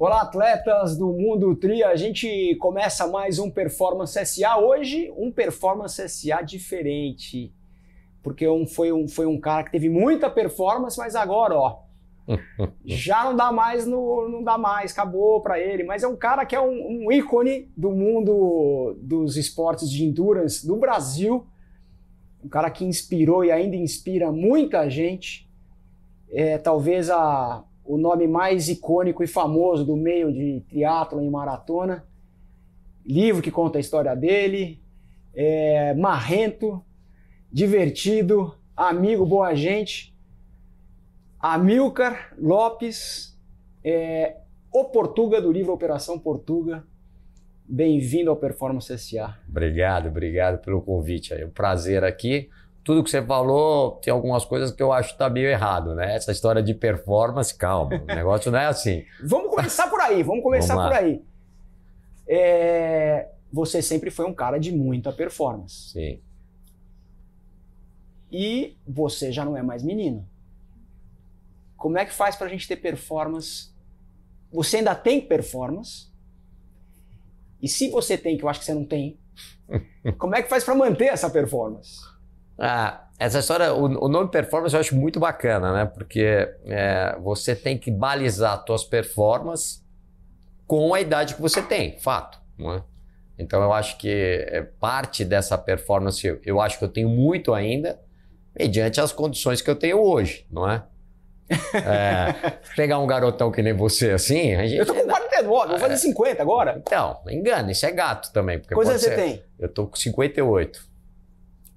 Olá, atletas do Mundo Tri. A gente começa mais um Performance SA. Hoje, um Performance SA diferente. Porque um, foi, um, foi um cara que teve muita performance, mas agora, ó, já não dá mais, no, não dá mais, acabou para ele. Mas é um cara que é um, um ícone do mundo dos esportes de endurance do Brasil. Um cara que inspirou e ainda inspira muita gente. É, talvez a, o nome mais icônico e famoso do meio de triatlo e maratona. Livro que conta a história dele. É, marrento, divertido, amigo, boa gente. Amilcar Lopes, é, o Portuga do livro Operação Portuga. Bem-vindo ao Performance SA. Obrigado, obrigado pelo convite. É um prazer aqui tudo que você falou, tem algumas coisas que eu acho que tá meio errado, né? Essa história de performance, calma, o negócio não é assim. vamos começar por aí, vamos começar vamos por aí. É... Você sempre foi um cara de muita performance. Sim. E você já não é mais menino. Como é que faz pra gente ter performance? Você ainda tem performance? E se você tem, que eu acho que você não tem, como é que faz para manter essa performance? Ah, essa história, o, o, nome performance eu acho muito bacana, né? Porque é, você tem que balizar suas performances com a idade que você tem, fato, não é? Então eu acho que é, parte dessa performance eu, eu acho que eu tenho muito ainda, mediante as condições que eu tenho hoje, não é? É, pegar um garotão que nem você assim. A gente, eu tô com 49, vou fazer 50 agora. Então, engana, isso é gato também. Porque Quantos você tem? Eu tô com 58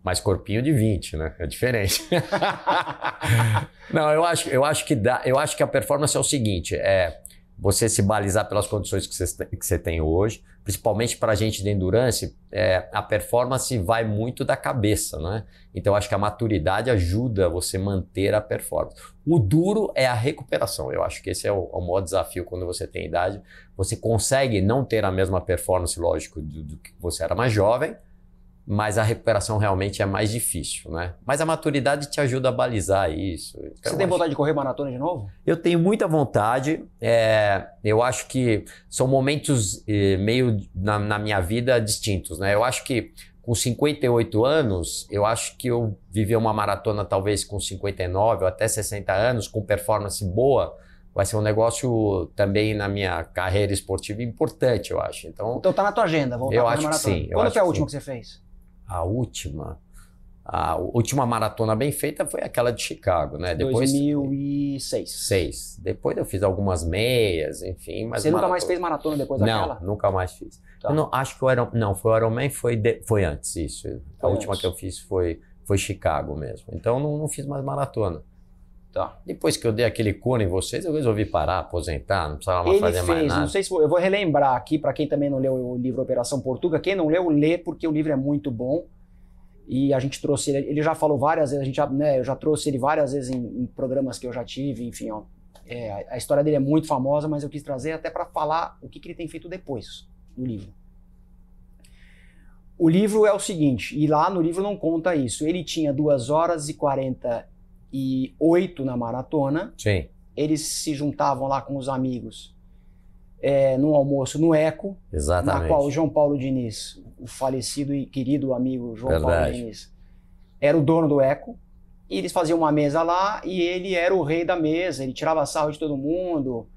mas corpinho de 20, né? É diferente. Não, eu acho, eu acho que dá, eu acho que a performance é o seguinte, é você se balizar pelas condições que você, que você tem hoje, principalmente para a gente de endurance, é, a performance vai muito da cabeça, né? Então, acho que a maturidade ajuda você manter a performance. O duro é a recuperação. Eu acho que esse é o, o maior desafio quando você tem idade. Você consegue não ter a mesma performance, lógico, do, do que você era mais jovem, mas a recuperação realmente é mais difícil, né? Mas a maturidade te ajuda a balizar isso. Então, Você tem vontade de correr maratona de novo? Eu tenho muita vontade. É, eu acho que são momentos eh, meio na, na, minha vida distintos, né? Eu acho que com 58 anos, eu acho que eu viver uma maratona talvez com 59 ou até 60 anos, com performance boa, vai ser um negócio também na minha carreira esportiva importante, eu acho. Então, então tá na tua agenda, voltar eu acho maratona. Que sim, Quando foi a última que você fez? A última. A última maratona bem feita foi aquela de Chicago, né? Depois 2006. Seis. Depois eu fiz algumas meias, enfim. Mas Você nunca mais fez maratona depois daquela? Não, nunca mais fiz. Tá. Eu não, acho que o Iron, não, foi o Ironman foi de, foi antes isso. Foi a antes. última que eu fiz foi foi Chicago mesmo. Então não, não fiz mais maratona. Tá. Depois que eu dei aquele cone em vocês, eu resolvi parar, aposentar, não precisava mais Ele fazer fez, mais nada. Não sei se eu vou relembrar aqui para quem também não leu o livro Operação Portuga. Quem não leu, lê porque o livro é muito bom. E a gente trouxe ele, ele já falou várias vezes, a gente já, né, eu já trouxe ele várias vezes em, em programas que eu já tive, enfim, ó, é, a história dele é muito famosa, mas eu quis trazer até para falar o que, que ele tem feito depois do livro. O livro é o seguinte, e lá no livro não conta isso. Ele tinha 2 horas e 48 na maratona. Sim. Eles se juntavam lá com os amigos é, num almoço no Eco, Exatamente. na qual o João Paulo Diniz, o falecido e querido amigo João Verdade. Paulo Diniz, era o dono do Eco. E eles faziam uma mesa lá e ele era o rei da mesa. Ele tirava sarro de todo mundo,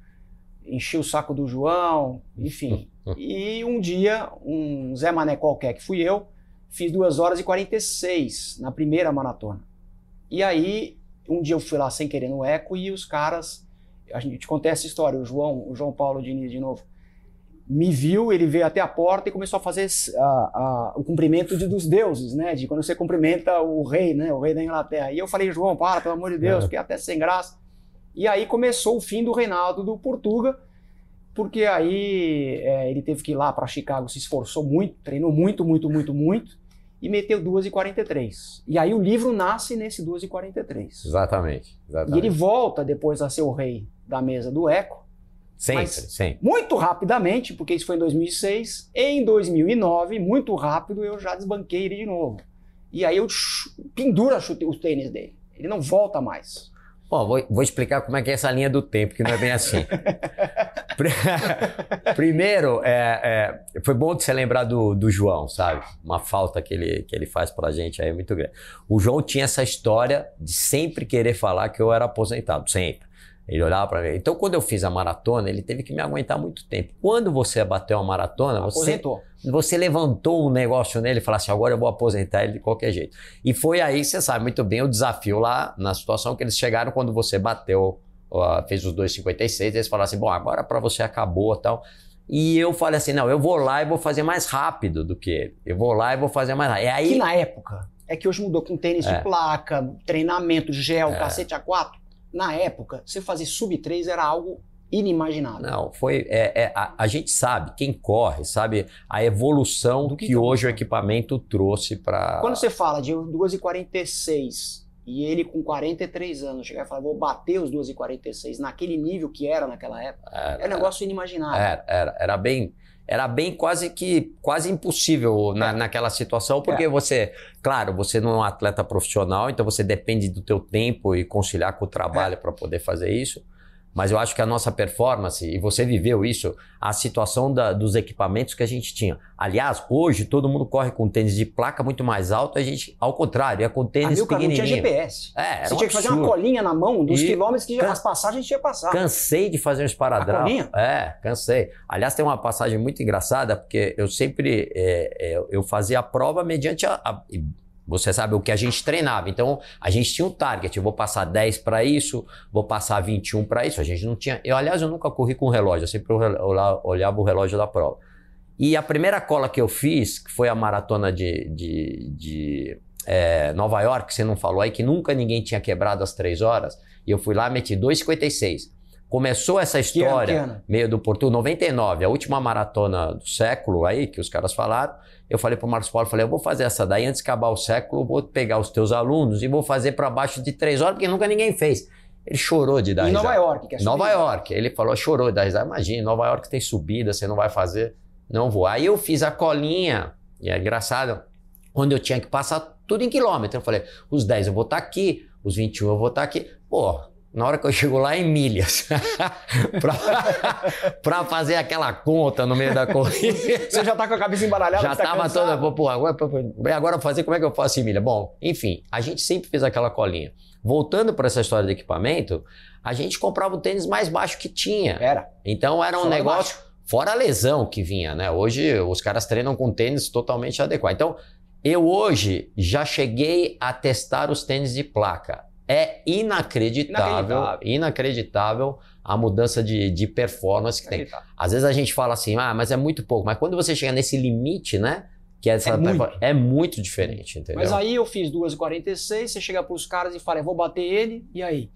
enchia o saco do João, enfim. e um dia, um Zé Mané qualquer, que fui eu, fiz 2 horas e 46 na primeira maratona. E aí, um dia eu fui lá sem querer no Eco e os caras a gente contei essa história, o João, o João Paulo Diniz de novo, me viu, ele veio até a porta e começou a fazer a, a, o cumprimento de, dos deuses, né? De quando você cumprimenta o rei, né? O rei da Inglaterra. E eu falei, João, para, pelo amor de Deus, é. que é até sem graça. E aí começou o fim do reinado do Portuga, porque aí é, ele teve que ir lá para Chicago, se esforçou muito, treinou muito, muito, muito, muito e meteu 2h43. E aí o livro nasce nesse 2h43. Exatamente, exatamente. E ele volta depois a ser o rei da mesa do Eco. Sempre, sempre. Muito rapidamente, porque isso foi em 2006. Em 2009, muito rápido, eu já desbanquei ele de novo. E aí eu pendura os tênis dele. Ele não volta mais. Bom, vou, vou, explicar como é que é essa linha do tempo, que não é bem assim. Primeiro, é, é, foi bom você lembrar do, do João, sabe? Uma falta que ele, que ele faz pra gente aí é muito grande. O João tinha essa história de sempre querer falar que eu era aposentado, sempre. Ele olhava para mim. Então, quando eu fiz a maratona, ele teve que me aguentar muito tempo. Quando você bateu uma maratona, você, você levantou um negócio nele e falou assim: agora eu vou aposentar ele de qualquer jeito. E foi aí, você sabe muito bem, o desafio lá na situação que eles chegaram quando você bateu, fez os 2,56. Eles falaram assim: bom, agora para você acabou tal. E eu falei assim: não, eu vou lá e vou fazer mais rápido do que ele. Eu vou lá e vou fazer mais rápido. É aí... Que na época, é que hoje mudou com tênis é. de placa, treinamento, gel, é. cacete A4 na época, você fazer sub 3 era algo inimaginável. Não, foi. É, é, a, a, gente sabe, quem corre, sabe a evolução Do que, que hoje o equipamento trouxe para. Quando você fala de 2,46 e ele com 43 anos chegar e falar, vou bater os 2,46 naquele nível que era naquela época, era, é um negócio inimaginável. Era, era, era bem era bem quase que quase impossível na, é. naquela situação, porque é. você, claro, você não é um atleta profissional, então você depende do teu tempo e conciliar com o trabalho é. para poder fazer isso. Mas eu acho que a nossa performance, e você viveu isso, a situação da, dos equipamentos que a gente tinha. Aliás, hoje todo mundo corre com tênis de placa muito mais alto, a gente, ao contrário, é com tênis ah, pequenininho. Não tinha GPS. É, Você um tinha que fazer uma colinha na mão dos e quilômetros que can... as passagens a gente ia passar. Cansei de fazer um esparadrapo. A colinha? É, cansei. Aliás, tem uma passagem muito engraçada, porque eu sempre é, é, eu fazia a prova mediante a, a você sabe o que a gente treinava. Então, a gente tinha um target. Eu vou passar 10 para isso, vou passar 21 para isso. A gente não tinha. Eu, aliás, eu nunca corri com relógio, eu sempre olhava o relógio da prova. E a primeira cola que eu fiz, que foi a maratona de, de, de é, Nova York, que você não falou aí, que nunca ninguém tinha quebrado as 3 horas, e eu fui lá meti 2,56. Começou essa história, que ano, que ano? meio do Porto, 99, a última maratona do século aí, que os caras falaram. Eu falei para o Marcos Paulo, falei, eu vou fazer essa daí antes de acabar o século, eu vou pegar os teus alunos e vou fazer para baixo de três horas, porque nunca ninguém fez. Ele chorou de dar em risada. Nova York, que é Nova York. Ele falou, chorou de dar risada. Imagina, Nova York tem subida, você não vai fazer. Não vou. Aí eu fiz a colinha, e é engraçado, onde eu tinha que passar tudo em quilômetro. Eu falei, os 10 eu vou estar tá aqui, os 21 eu vou estar tá aqui. Pô, na hora que eu chego lá em milhas, para fazer aquela conta no meio da corrida. Você já tá com a cabeça embaralhada? Já tá tava toda, pô, agora, agora fazer como é que eu faço em milha? Bom, enfim, a gente sempre fez aquela colinha. Voltando para essa história de equipamento, a gente comprava o tênis mais baixo que tinha. Era. Então era um negócio, fora a lesão que vinha, né? Hoje os caras treinam com tênis totalmente adequado. Então, eu hoje já cheguei a testar os tênis de placa é inacreditável, inacreditável, inacreditável a mudança de, de performance que tem. Às vezes a gente fala assim, ah, mas é muito pouco. Mas quando você chega nesse limite, né? Que é, é, muito. é muito diferente, entendeu? Mas aí eu fiz 2,46, você chega para os caras e fala, eu vou bater ele, e aí?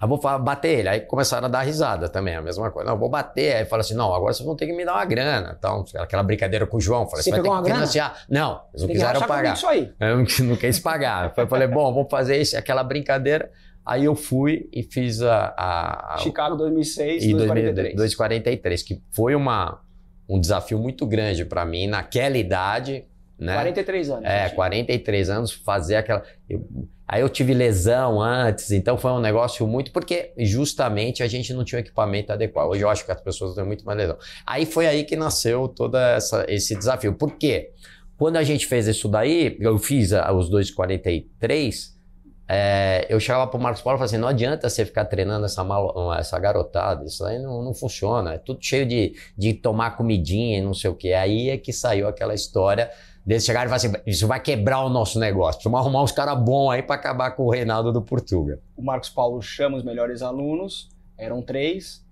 Aí vou bater ele. Aí começaram a dar risada também, a mesma coisa. Não, vou bater. Aí fala assim: não, agora vocês vão ter que me dar uma grana. Então, aquela brincadeira com o João. Falei, você, vai ter que financiar. Grana? Não, eles não quiseram pagar. Isso aí. Eu não, não quis pagar. Eu falei, bom, vamos fazer isso, aquela brincadeira. Aí eu fui e fiz a. a, a Chicago 2006 e 243. 243, que foi uma, um desafio muito grande para mim naquela idade. Né? 43 anos. É, 43 anos, fazer aquela. Eu, Aí eu tive lesão antes, então foi um negócio muito. Porque justamente a gente não tinha um equipamento adequado. Hoje eu acho que as pessoas têm muito mais lesão. Aí foi aí que nasceu todo esse desafio. Por quê? Quando a gente fez isso daí, eu fiz os 2,43. É, eu chegava pro Marcos Paulo e falava assim: não adianta você ficar treinando essa, mal, essa garotada, isso aí não, não funciona. É tudo cheio de, de tomar comidinha e não sei o que. Aí é que saiu aquela história Eles chegaram e falaram assim: isso vai quebrar o nosso negócio. Precisamos arrumar uns caras bons aí para acabar com o Reinaldo do Portuga. O Marcos Paulo chama os melhores alunos, eram três.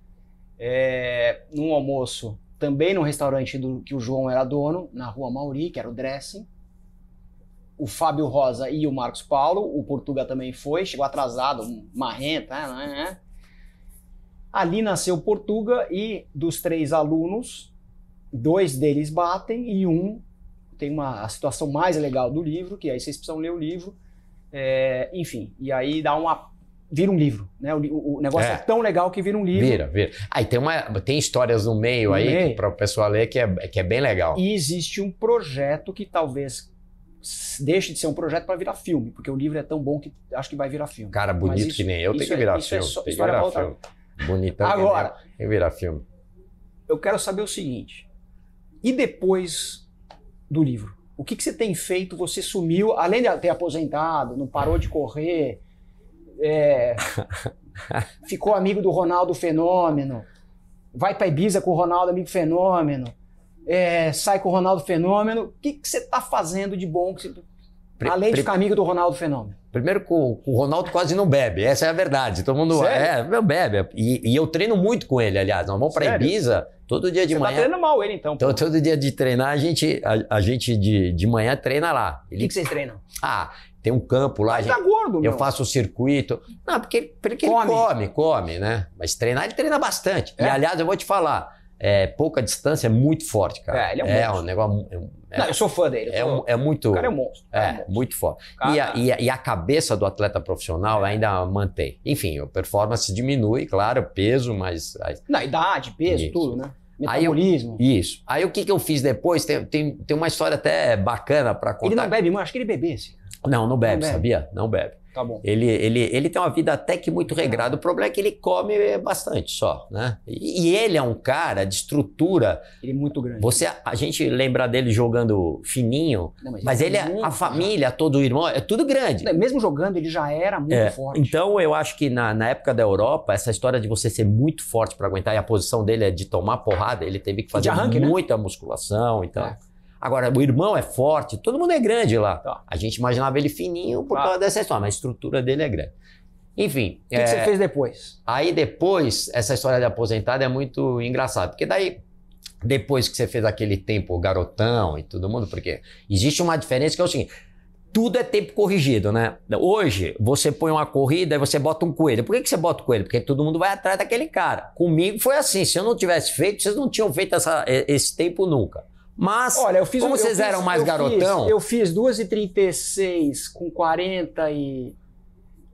É, num almoço, também no restaurante do que o João era dono, na rua Mauri, que era o Dressing. O Fábio Rosa e o Marcos Paulo. O Portuga também foi, chegou atrasado, marrento, né, né, né? Ali nasceu o Portuga e dos três alunos, dois deles batem e um tem uma a situação mais legal do livro, que aí vocês precisam ler o livro. É, enfim, e aí dá uma. Vira um livro, né? O, o negócio é. é. tão legal que vira um livro. Vira, vira. Aí tem, uma, tem histórias no meio no aí para o pessoal ler que é, que é bem legal. E existe um projeto que talvez deixe de ser um projeto para virar filme, porque o livro é tão bom que acho que vai virar filme. Cara, bonito isso, que nem eu, tem que virar é, filme. É só, tem que virar filme. Bonitão Agora, tem que virar filme. eu quero saber o seguinte: e depois do livro? O que, que você tem feito? Você sumiu, além de ter aposentado, não parou de correr, é, ficou amigo do Ronaldo Fenômeno, vai para Ibiza com o Ronaldo Amigo Fenômeno, é, sai com o Ronaldo Fenômeno. O que, que você está fazendo de bom? Que você, além de ficar amigo do Ronaldo Fenômeno. Primeiro que o, o, Ronaldo quase não bebe, essa é a verdade. Todo mundo Sério? é, bebe. E, e, eu treino muito com ele, aliás. Nós vamos para Ibiza todo dia de Você manhã. Tá treinando mal ele, então. Todo, todo dia de treinar, a gente, a, a gente de, de manhã treina lá. O que, que vocês treinam? Ah, tem um campo lá. Mas gente, tá gordo, Eu faço o circuito. Não, porque, porque come. ele come, come, né? Mas treinar, ele treina bastante. É? E aliás, eu vou te falar é, pouca distância é muito forte, cara. É, ele é um é monstro. um negócio. É, não, eu sou fã dele. É, sou... é, muito. O cara é um monstro. É, é um monstro. muito forte. Cara... E, a, e, a, e, a, cabeça do atleta profissional ainda mantém. Enfim, a performance diminui, claro, peso, mas. Na idade, peso, isso. tudo, né? Metabolismo. Aí eu, isso. Aí o que, que eu fiz depois? Tem, tem, tem uma história até bacana para contar. Ele não bebe, mano. Acho que ele bebesse. Não, não bebe, não bebe. sabia? Não bebe. Tá bom. Ele, ele, ele tem uma vida até que muito regrada. O problema é que ele come bastante só, né? E, e ele é um cara de estrutura. Ele é muito grande. Você, a gente lembra dele jogando fininho, Não, mas, mas, ele, é, a família, todo o irmão, é tudo grande. Mesmo jogando, ele já era muito é, forte. Então eu acho que na, na época da Europa, essa história de você ser muito forte para aguentar, e a posição dele é de tomar porrada, ele teve que fazer arranque, né? muita né? musculação, então. É. Agora, o irmão é forte, todo mundo é grande lá. Tá. A gente imaginava ele fininho por tá. causa dessa história, mas a estrutura dele é grande. Enfim. O que, é... que, você fez depois? Aí depois, essa história de aposentado é muito engraçada, porque daí, depois que você fez aquele tempo garotão e todo mundo, porque existe uma diferença que é o seguinte. Tudo é tempo corrigido, né? Hoje, você põe uma corrida e você bota um coelho. Por que, que você bota o coelho? Porque todo mundo vai atrás daquele cara. Comigo foi assim. Se eu não tivesse feito, vocês não tinham feito essa, esse tempo nunca. Mas, Olha, eu fiz, como eu vocês fiz, eram mais eu garotão... Fiz, eu fiz 2h36 com 40 e...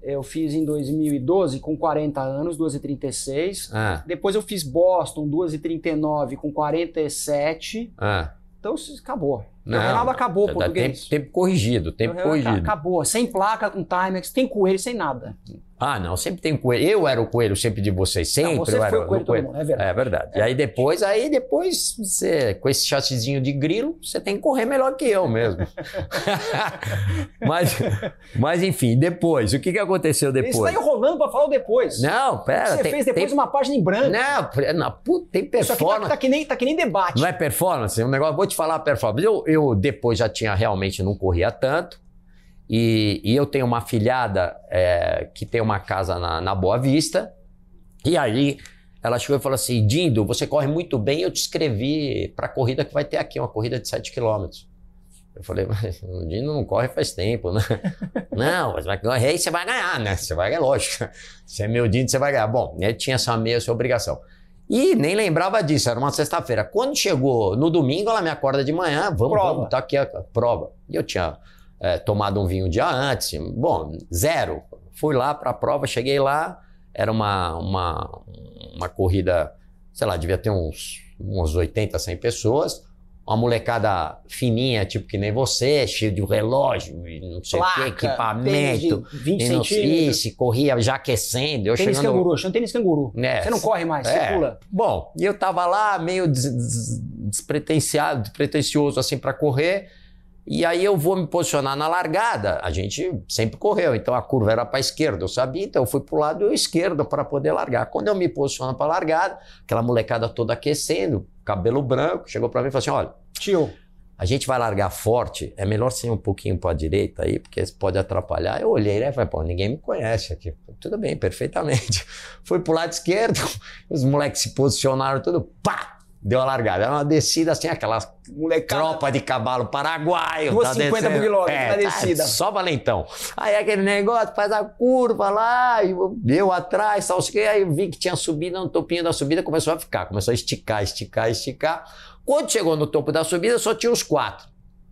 Eu fiz em 2012 com 40 anos, 2h36. Ah. Depois eu fiz Boston, 2h39 com 47. Ah. Então acabou. Não, o Reinaldo acabou, o português. Tempo, tempo corrigido, tempo corrigido. Acabou, sem placa, com timer, sem coelho, sem nada. Ah, não, sempre tem coelho. Eu era o coelho sempre de vocês, sempre não, você eu era o coelho, coelho. Mundo, é verdade. É verdade. É. E aí depois, aí depois, você, com esse chassizinho de grilo, você tem que correr melhor que eu mesmo. mas, mas enfim, depois, o que, que aconteceu depois? Você está enrolando para falar o depois. Não, pera. Você tem, fez depois tem... uma página em branco. Não, não puta, tem performance. Isso aqui tá, tá, que nem, tá que nem debate. Não é performance? Um negócio, vou te falar a performance. Eu, eu depois já tinha realmente, não corria tanto. E, e eu tenho uma filhada é, que tem uma casa na, na Boa Vista. E aí ela chegou e falou assim: Dindo, você corre muito bem, eu te escrevi para a corrida que vai ter aqui, uma corrida de 7 quilômetros. Eu falei, mas o Dindo não corre faz tempo, né? não, mas vai correr e você vai ganhar, né? Você vai ganhar, lógico. Se é meu Dindo, você vai ganhar. Bom, ele tinha essa meia essa obrigação. E nem lembrava disso, era uma sexta-feira. Quando chegou no domingo, ela me acorda de manhã, vamos, prova. vamos, tá aqui a prova. E eu tinha é, tomado um vinho um dia antes. Bom, zero. Fui lá para a prova, cheguei lá, era uma, uma, uma corrida, sei lá, devia ter uns, uns 80, 100 pessoas. Uma molecada fininha, tipo que nem você, cheio de relógio, não sei o que, equipamento. 20 centímetros. Isso, corria já aquecendo. Eu tênis chegando... canguru, chama tênis canguru. É, você não corre mais, é. você pula. Bom, e eu tava lá meio des despretensiado, despretensioso assim para correr. E aí eu vou me posicionar na largada. A gente sempre correu, então a curva era para a esquerda, eu sabia, então eu fui para o lado esquerdo para poder largar. Quando eu me posiciono para a largada, aquela molecada toda aquecendo, cabelo branco, chegou para mim e falou assim: olha, tio, a gente vai largar forte, é melhor ser um pouquinho para a direita aí, porque pode atrapalhar. Eu olhei, né? Falei, pô, ninguém me conhece aqui. Tudo bem, perfeitamente. Fui para o lado esquerdo, os moleques se posicionaram tudo, pá! Deu a largada. Era uma descida assim, aquela Molecada. tropa de cavalo paraguaio. 250 tá buglogs é, na descida. Tá, só valentão. Aí aquele negócio, faz a curva lá, e eu atrás, tal, aí eu vi que tinha subida no topinho da subida, começou a ficar, começou a esticar, esticar, esticar. Quando chegou no topo da subida, só tinha os quatro.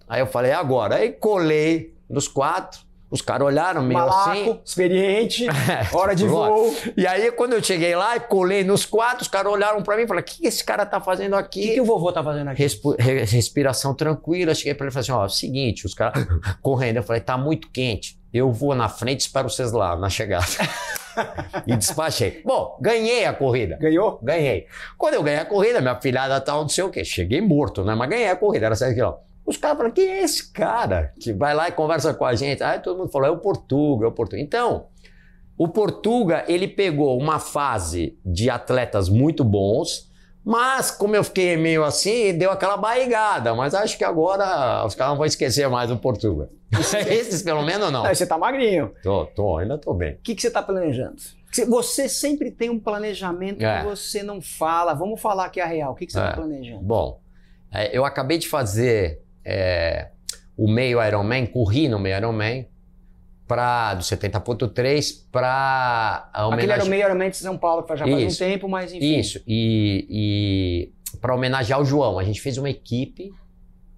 Aí eu falei, agora. Aí colei nos quatro os caras olharam meio Malaco, assim. experiente, hora de voo. E aí, quando eu cheguei lá e colei nos quatro, os caras olharam para mim e falaram: o que esse cara tá fazendo aqui? O que, que, o vovô tá fazendo aqui? Respiração tranquila. Cheguei para ele e falei assim: ó, é seguinte, os caras correndo. Eu falei: tá muito quente. Eu vou na frente e espero vocês lá, na chegada. e despachei. Bom, ganhei a corrida. Ganhou? Ganhei. Quando eu ganhei a corrida, minha filhada tal, não sei o quê. Cheguei morto, né? Mas ganhei a corrida, era 7 quilômetros. Os caras falaram, quem é esse cara que vai lá e conversa com a gente? Aí todo mundo falou, é o Portuga, é o Portuga. Então, o Portuga, ele pegou uma fase de atletas muito bons, mas, como eu fiquei meio assim, deu aquela barrigada. Mas acho que agora os caras não vão esquecer mais do Portugal. Esses, pelo menos, não. Você tá magrinho. Tô, tô, ainda tô bem. O que, que você tá planejando? Você sempre tem um planejamento é. que você não fala. Vamos falar aqui a real. O que, que você tá é. planejando? Bom, é, eu acabei de fazer é, o meio Ironman, corri no meio Ironman para do 70.3 para. Aquele era o meio Ironman de São Paulo, que já faz Isso. um tempo, mas enfim. Isso, e, e para homenagear o João, a gente fez uma equipe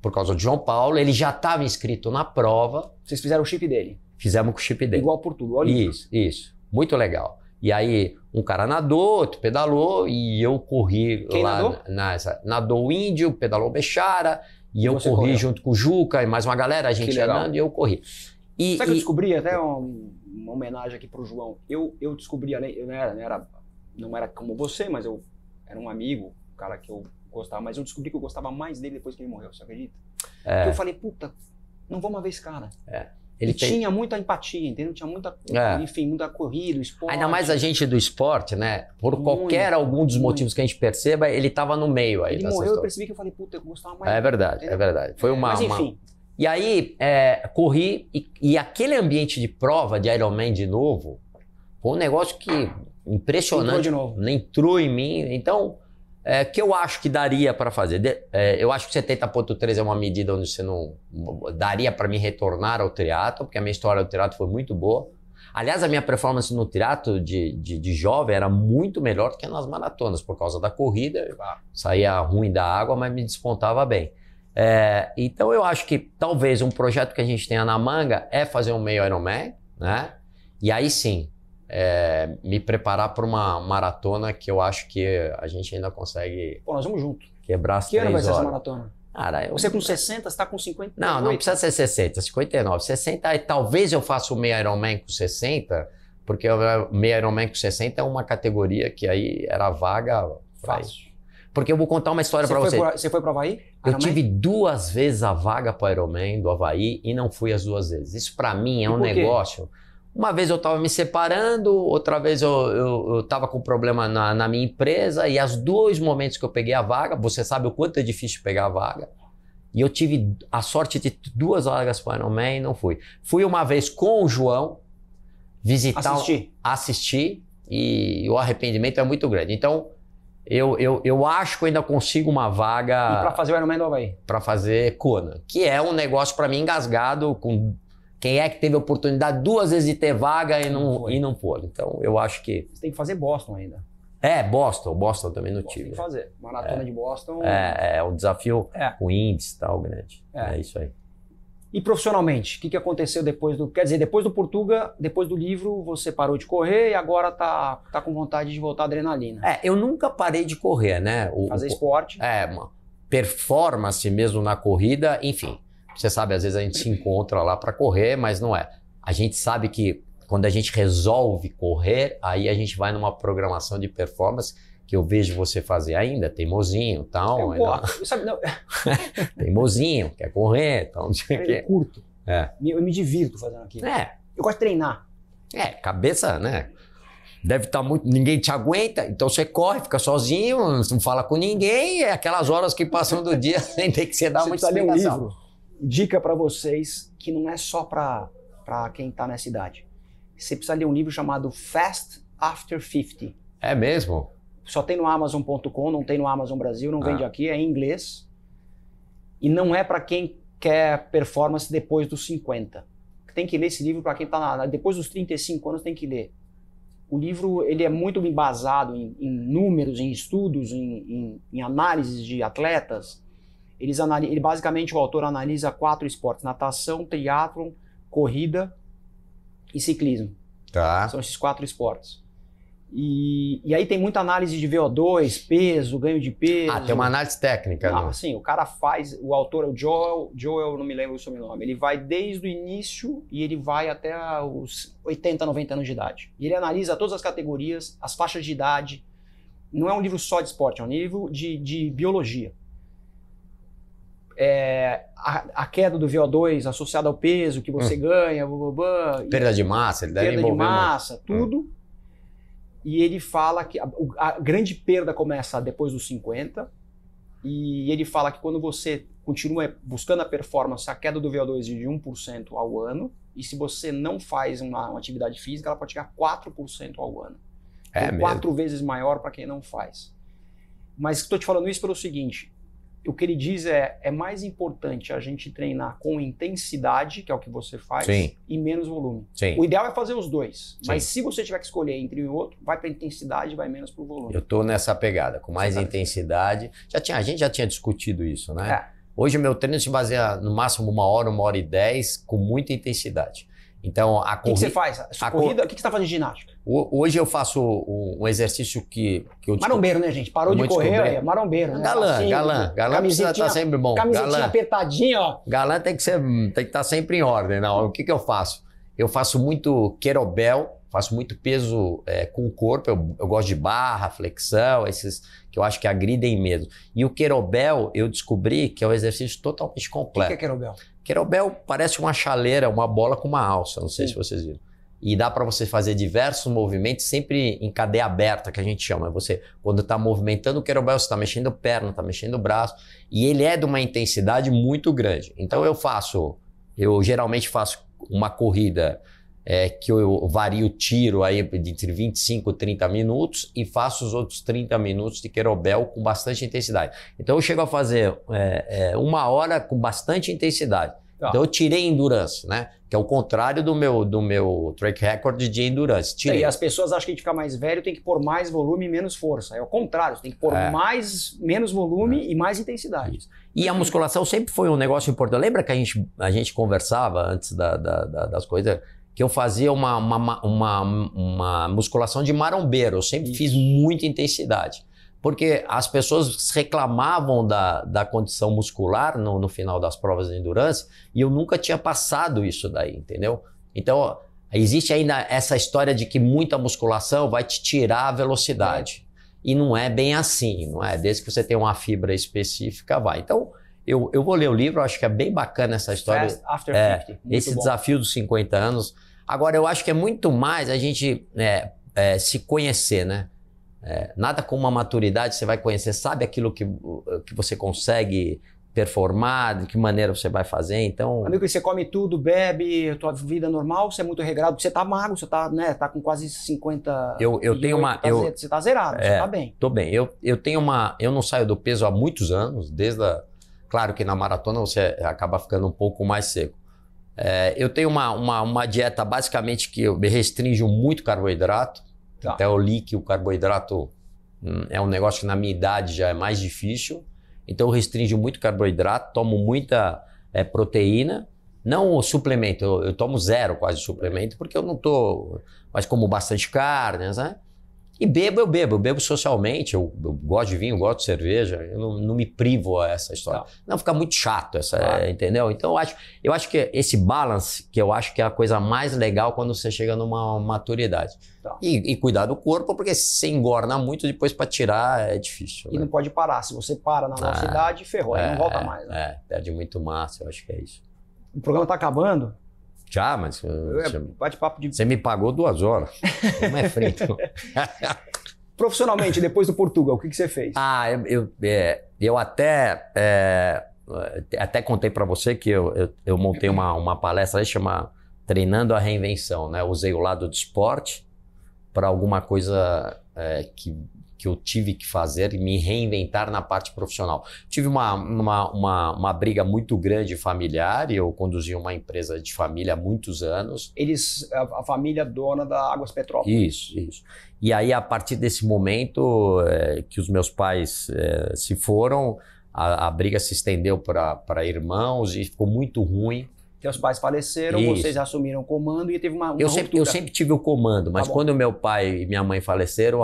por causa do João Paulo, ele já estava inscrito na prova. Vocês fizeram o chip dele? Fizemos com o chip dele. Igual por tudo, olha Isso, isso. Muito legal. E aí, um cara nadou, outro pedalou e eu corri Quem lá nadou? nessa. Nadou o índio, pedalou Bechara, e eu corri correu. junto com o Juca e mais uma galera, a gente andando e eu corri. E, Sabe e... que eu descobri até uma, uma homenagem aqui pro João? Eu, eu descobri, eu não era, não era, não era como você, mas eu era um amigo, um cara que eu gostava, mas eu descobri que eu gostava mais dele depois que ele morreu, você acredita? É. eu falei, puta, não vamos ver esse cara. É. Ele tinha muita empatia, entendeu? Tinha muita, é. enfim, muita corrida, esporte. Ainda mais a gente do esporte, né? Por muito, qualquer algum dos motivos muito. que a gente perceba, ele estava no meio aí. Ele morreu, história. eu percebi que eu falei, puta, eu gostava mais. É verdade, entendeu? é verdade. Foi uma. Mas enfim. Uma... E aí, é, corri, e, e, aquele ambiente de prova de Ironman de novo, foi um negócio que impressionante. Entrou de novo. Entrou em mim. Então, é, que eu acho que daria para fazer. De, é, eu acho que 70.3 é uma medida onde você não daria para me retornar ao triatlo, porque a minha história do triatlo foi muito boa. Aliás, a minha performance no triatlo de, de, de, jovem era muito melhor do que nas maratonas, por causa da corrida. Saía ruim da água, mas me despontava bem. É, então eu acho que talvez um projeto que a gente tenha na manga é fazer um meio Ironman, né? E aí sim, é, me preparar para uma maratona que eu acho que a gente ainda consegue. Pô, nós vamos junto. Quebrar as Que ano vai ser essa maratona? Cara, eu... Você com 60, você tá com 50? Não, não precisa ser 60, 59. 60, aí, talvez eu faça o meio Ironman com 60, porque o meio Ironman com 60 é uma categoria que aí era vaga. Fácil. Porque eu vou contar uma história para você. Pra, você foi para Havaí? Eu tive duas vezes a vaga para Ironman do Havaí e não fui as duas vezes. Isso para mim é um negócio. Uma vez eu estava me separando, outra vez eu estava com problema na, na, minha empresa, e os dois momentos que eu peguei a vaga, você sabe o quanto é difícil pegar a vaga. E eu tive a sorte de duas vagas para Ironman e não fui. Fui uma vez com o João visitar. Assistir. Assistir, e o arrependimento é muito grande. Então, eu, eu, eu acho que eu ainda consigo uma vaga. E para fazer o Ironman do Havaí? Para fazer Kona, que é um negócio para mim engasgado com quem é que teve a oportunidade duas vezes de ter vaga e não, não e não pôde. Então eu acho que. Você tem que fazer Boston ainda. É, Boston. Boston também não tive. Tem que fazer. Maratona é. de Boston. É, é um desafio é. com índice e tal grande. É. é isso aí. E profissionalmente, o que, que aconteceu depois do. Quer dizer, depois do Portuga, depois do livro, você parou de correr e agora tá, tá com vontade de voltar à adrenalina. É, eu nunca parei de correr, né? O, Fazer esporte. É, uma performance mesmo na corrida, enfim. Você sabe, às vezes a gente se encontra lá para correr, mas não é. A gente sabe que quando a gente resolve correr, aí a gente vai numa programação de performance que eu vejo você fazer ainda, teimosinho tal. É, ainda... sabe, não... teimosinho, quer correr tal, não sei o quê. curto. É. Eu me divirto fazendo aquilo. É. Eu gosto de treinar. É, cabeça, né? Deve estar tá muito. Ninguém te aguenta, então você corre, fica sozinho, não fala com ninguém, é aquelas horas que passam do dia sem ter que você dar uma explicação. Um livro. Dica para vocês que não é só para quem está nessa idade. Você precisa ler um livro chamado Fast After 50. É mesmo? Só tem no Amazon.com, não tem no Amazon Brasil, não ah. vende aqui, é em inglês. E não é para quem quer performance depois dos 50. Tem que ler esse livro para quem está depois dos 35 anos tem que ler. O livro ele é muito embasado em, em números, em estudos, em, em, em, análises de atletas. Eles ele basicamente o autor analisa quatro esportes: natação, triatlon, corrida e ciclismo. Tá. São esses quatro esportes. E, e, aí tem muita análise de VO2, peso, ganho de peso. Ah, tem uma análise técnica, não, né? Sim, o cara faz, o autor é o Joel, Joel, não me lembro o sobrenome, ele vai desde o início e ele vai até os 80, 90 anos de idade. E ele analisa todas as categorias, as faixas de idade. Não é um livro só de esporte, é um livro de, de biologia. É, a, a, queda do VO2 associada ao peso que você hum. ganha, blá, blá, blá, perda de massa, ele deve perda de massa, tudo. Hum e ele fala que a, a, grande perda começa depois dos 50, e ele fala que quando você continua buscando a performance, a queda do VO2 de 1% ao ano, e se você não faz uma, uma atividade física, ela pode chegar a 4% ao ano. É então, quatro vezes maior para quem não faz. Mas estou te falando isso pelo seguinte: o que ele diz é é mais importante a gente treinar com intensidade, que é o que você faz, Sim. e menos volume. Sim. O ideal é fazer os dois. Sim. Mas se você tiver que escolher entre um e outro, vai para intensidade e vai menos para o volume. Eu estou nessa pegada, com mais intensidade. Já tinha, a gente já tinha discutido isso, né? É. Hoje o meu treino se baseia no máximo uma hora, uma hora e dez, com muita intensidade. Então, a corrida. O que, que, você faz? A, a corrida, o que, que você está fazendo de ginástica? Hoje eu faço um exercício que, que eu Marombeiro, né, gente? Parou de correr, é marombeiro. Né? Galã, assim, galã. Galã precisa estar tá sempre bom. Camisetinha galã. apertadinha, ó. Galã tem que, ser, tem que estar tá sempre em ordem. Não, o que, que eu faço? Eu faço muito querobel, faço muito peso é, com o corpo. Eu, eu, gosto de barra, flexão, esses que eu acho que agridem mesmo. E o querobel, eu descobri que é um exercício totalmente completo. O que, que é querobel? Querobel parece uma chaleira, uma bola com uma alça. Não sei Sim. se vocês viram e dá para você fazer diversos movimentos sempre em cadeia aberta, que a gente chama. Você, quando está movimentando o querobel, você está mexendo perna, está mexendo o braço, e ele é de uma intensidade muito grande. Então eu faço, eu geralmente faço uma corrida é, que eu vario o tiro aí de entre 25 e 30 minutos e faço os outros 30 minutos de querobel com bastante intensidade. Então eu chego a fazer é, é, uma hora com bastante intensidade. Tá. Então eu tirei endurance, né? Que é o contrário do meu, do meu track record de endurance. Tirei. E as pessoas acham que a gente ficar mais velho tem que pôr mais volume e menos força. É o contrário, você tem que pôr é. mais, menos volume é. e mais intensidade. Isso. E a musculação sempre foi um negócio importante. Lembra que a gente, a gente conversava antes da, da, da, das coisas? Que eu fazia uma, uma, uma, uma musculação de marombeiro. Eu sempre Isso. fiz muita intensidade porque as pessoas reclamavam da, da condição muscular no, no final das provas de endurance e eu nunca tinha passado isso daí, entendeu? Então, existe ainda essa história de que muita musculação vai te tirar a velocidade. É. E não é bem assim, não é? Desde que você tem uma fibra específica, vai. Então, eu, eu vou ler o livro, acho que é bem bacana essa história. Fast after é, 50. esse bom. desafio dos 50 anos. Agora, eu acho que é muito mais a gente é, é, se conhecer, né? É, nada com uma maturidade você vai conhecer, sabe aquilo que, que você consegue performar, de que maneira você vai fazer, então... Amigo, você come tudo, bebe, tua vida normal, você é muito regrado, você tá magro, você tá, né, tá com quase 50... Eu, eu tenho uma... Tá, eu, você tá zerado, é, você tá bem. Tô bem, eu, eu tenho uma... Eu não saio do peso há muitos anos, desde a... Claro que na maratona você acaba ficando um pouco mais seco. É, eu tenho uma, uma, uma dieta basicamente que eu me restringo muito carboidrato, Tá. Até eu li que o carboidrato hum, é um negócio que na minha idade já é mais difícil. Então eu restringo muito carboidrato, tomo muita é, proteína. Não o suplemento, eu, eu, tomo zero quase suplemento, porque eu não tô. Mas como bastante carne, né? E bebo, eu bebo, eu bebo socialmente, eu, eu gosto de vinho, eu gosto de cerveja, eu não, não me privo a essa história. Não, não fica muito chato, essa, claro. entendeu? Então eu acho, eu acho que esse balance, que eu acho que é a coisa mais legal quando você chega numa maturidade. Tá. E, e, cuidar do corpo, porque se você engorna muito, depois para tirar é difícil. E né? não pode parar. Se você para na nossa ah, idade, ferrou, é, aí não volta mais. Né? É, perde muito massa, eu acho que é isso. O programa está acabando. Já, mas. É, bate-papo de. Você me pagou duas horas. Não é frente. Profissionalmente, depois do Portugal, o que, que você fez? Ah, eu, eu, é, eu até. É, até contei para você que eu, eu, eu, montei uma, uma palestra aí chama Treinando a Reinvenção, né? usei o lado do esporte para alguma coisa é, que que eu tive que fazer e me reinventar na parte profissional. Tive uma, uma, uma, uma, briga muito grande familiar e eu conduzi uma empresa de família há muitos anos. Eles, a, a família dona da Águas Petrópolis. Isso, isso. E aí, a partir desse momento é, que os meus pais é, se foram, a, a briga se estendeu para irmãos e ficou muito ruim. Teus pais faleceram, Isso. vocês assumiram o comando e teve uma, uma eu, sempre, eu sempre tive o comando, mas tá quando meu pai e minha mãe faleceram,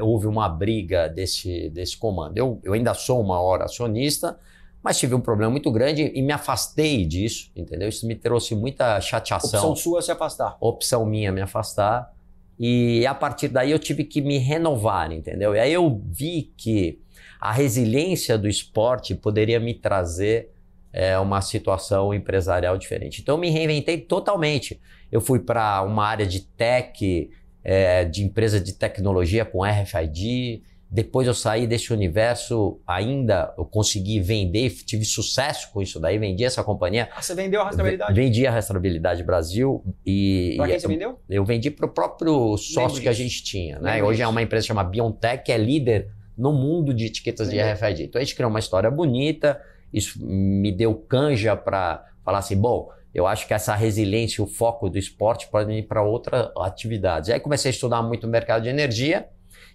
houve uma briga desse, desse comando. Eu, eu ainda sou uma hora acionista, mas tive um problema muito grande e me afastei disso, entendeu? Isso me trouxe muita chateação. Opção sua se afastar. Opção minha me afastar. E a partir daí eu tive que me renovar, entendeu? E aí eu vi que a resiliência do esporte poderia me trazer é, uma situação empresarial diferente. Então eu me reinventei totalmente. Eu fui para uma área de tech, é, de empresa de tecnologia com RFID. Depois eu saí desse universo, ainda eu consegui vender, tive sucesso com isso daí, vendi essa companhia. Ah, você vendeu a rastreabilidade? Vendi a rastreabilidade Brasil e. Para quem você vendeu? Eu vendi para o próprio sócio que a gente tinha. Né? Hoje é uma empresa chamada Biontech, que é líder no mundo de etiquetas de RFID. Então a gente criou uma história bonita, isso me deu canja para falar assim, bom, eu acho que essa resiliência, o foco do esporte pode ir para outras atividades. Aí comecei a estudar muito o mercado de energia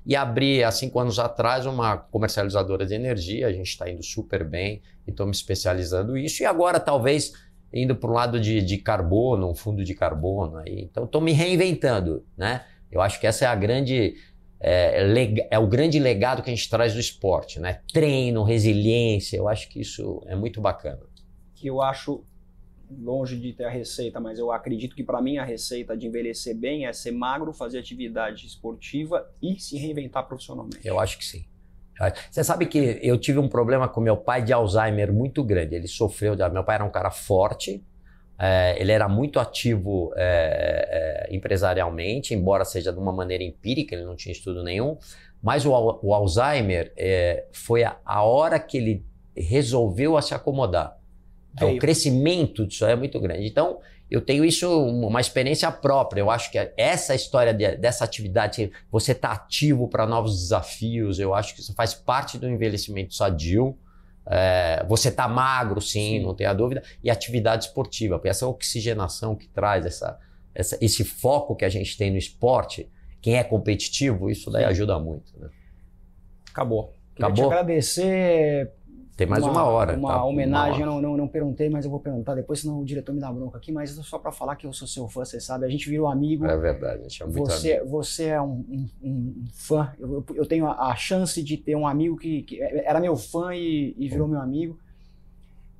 e abri, há cinco anos atrás, uma comercializadora de energia. A gente está indo super bem e estou me especializando nisso. E agora, talvez, indo para o lado de, de carbono, um fundo de carbono. Aí. Então, estou me reinventando. Né? Eu acho que essa é a grande é, é, é, o grande legado que a gente traz do esporte, né? Treino, resiliência, eu acho que isso é muito bacana. Que eu acho longe de ter a receita, mas eu acredito que para mim a receita de envelhecer bem é ser magro, fazer atividade esportiva e se reinventar profissionalmente. Eu acho que sim. Você sabe que eu tive um problema com meu pai de Alzheimer muito grande. Ele sofreu. De... Meu pai era um cara forte, é, ele era muito ativo é, é, empresarialmente, embora seja de uma maneira empírica, ele não tinha estudo nenhum. Mas o, o Alzheimer é, foi a, a, hora que ele resolveu se acomodar. É, o crescimento disso é muito grande. Então, eu tenho isso, uma experiência própria. Eu acho que essa história de, dessa atividade, você está ativo para novos desafios, eu acho que isso faz parte do envelhecimento sadio. É, você está magro, sim, sim, não tenha dúvida, e atividade esportiva, porque essa oxigenação que traz, essa, essa, esse foco que a gente tem no esporte, quem é competitivo, isso daí ajuda muito. Né? Acabou. Queria Acabou. te agradecer tem mais uma, uma hora. Uma tá? homenagem, uma hora. Não, não, não, perguntei, mas eu vou perguntar depois, senão o diretor me dá bronca aqui. Mas só para falar que eu sou seu fã, você sabe, a gente virou amigo. É verdade, a gente é muito você, amigo. Você é um, um, um fã. Eu, eu, tenho a, a, chance de ter um amigo que, que era meu fã e, e, virou meu amigo.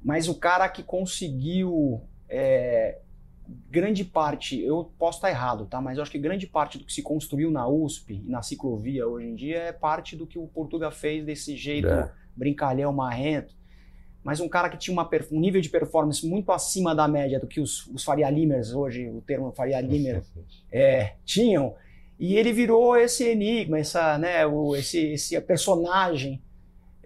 Mas o cara que conseguiu. É, grande parte, eu posso estar errado, tá? Mas eu acho que grande parte do que se construiu na USP e na ciclovia hoje em dia é parte do que o Portuga fez desse jeito. É brincalhão, marrento, mas um cara que tinha uma, um nível de performance muito acima da média do que os, os Faria Limers, hoje o termo Faria Limer, é, tinham, e ele virou esse enigma, essa, né, o, esse, esse personagem,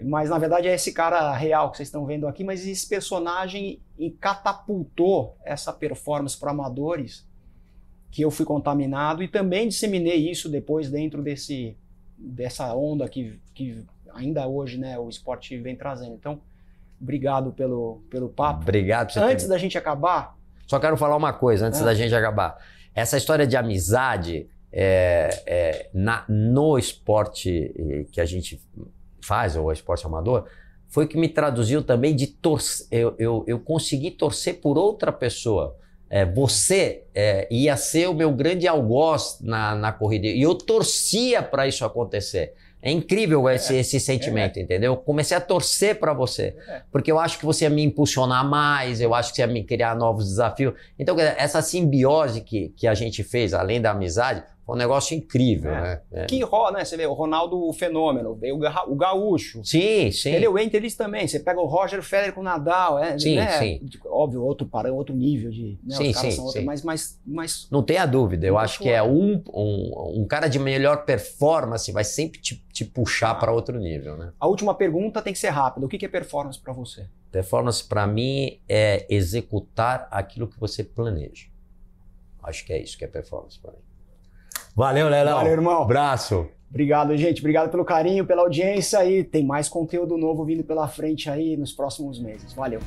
mas na verdade é esse cara real que vocês estão vendo aqui, mas esse personagem catapultou essa performance para amadores, que eu fui contaminado e também disseminei isso depois dentro desse, dessa onda que, que ainda hoje né, o esporte vem trazendo. Então, obrigado pelo, pelo papo. Obrigado. Antes ter... da gente acabar... Só quero falar uma coisa, antes é. da gente acabar. Essa história de amizade é, é, na, no esporte que a gente faz, ou esporte amador, foi que me traduziu também de torcer. Eu, eu, eu consegui torcer por outra pessoa. É, você é, ia ser o meu grande algoz na, na corrida. E eu torcia para isso acontecer. É incrível esse, é, esse sentimento, é. entendeu? Comecei a torcer para você, é. porque eu acho que você ia me impulsionar mais, eu acho que você ia me criar novos desafios. Então, essa simbiose que, que a gente fez, além da amizade, um negócio incrível, é. né? Que rola, né? Você vê o Ronaldo o fenômeno, veio o Gaúcho. Sim, sim. Ele é o Entelis também. Você pega o Roger Federer com o Nadal, é, sim, né? sim. Óbvio, outro outro nível de. Né? Sim, sim, sim. Outro, mas, mas, mas. Não tenha dúvida. Eu acho que é um, um, um cara de melhor performance vai sempre te, te puxar ah. para outro nível, né? A última pergunta tem que ser rápida. O que é performance para você? Performance para mim é executar aquilo que você planeja. Acho que é isso que é performance para mim. Valeu, Lelão. Valeu, irmão. Abraço. Obrigado, gente. Obrigado pelo carinho, pela audiência e tem mais conteúdo novo vindo pela frente aí nos próximos meses. Valeu.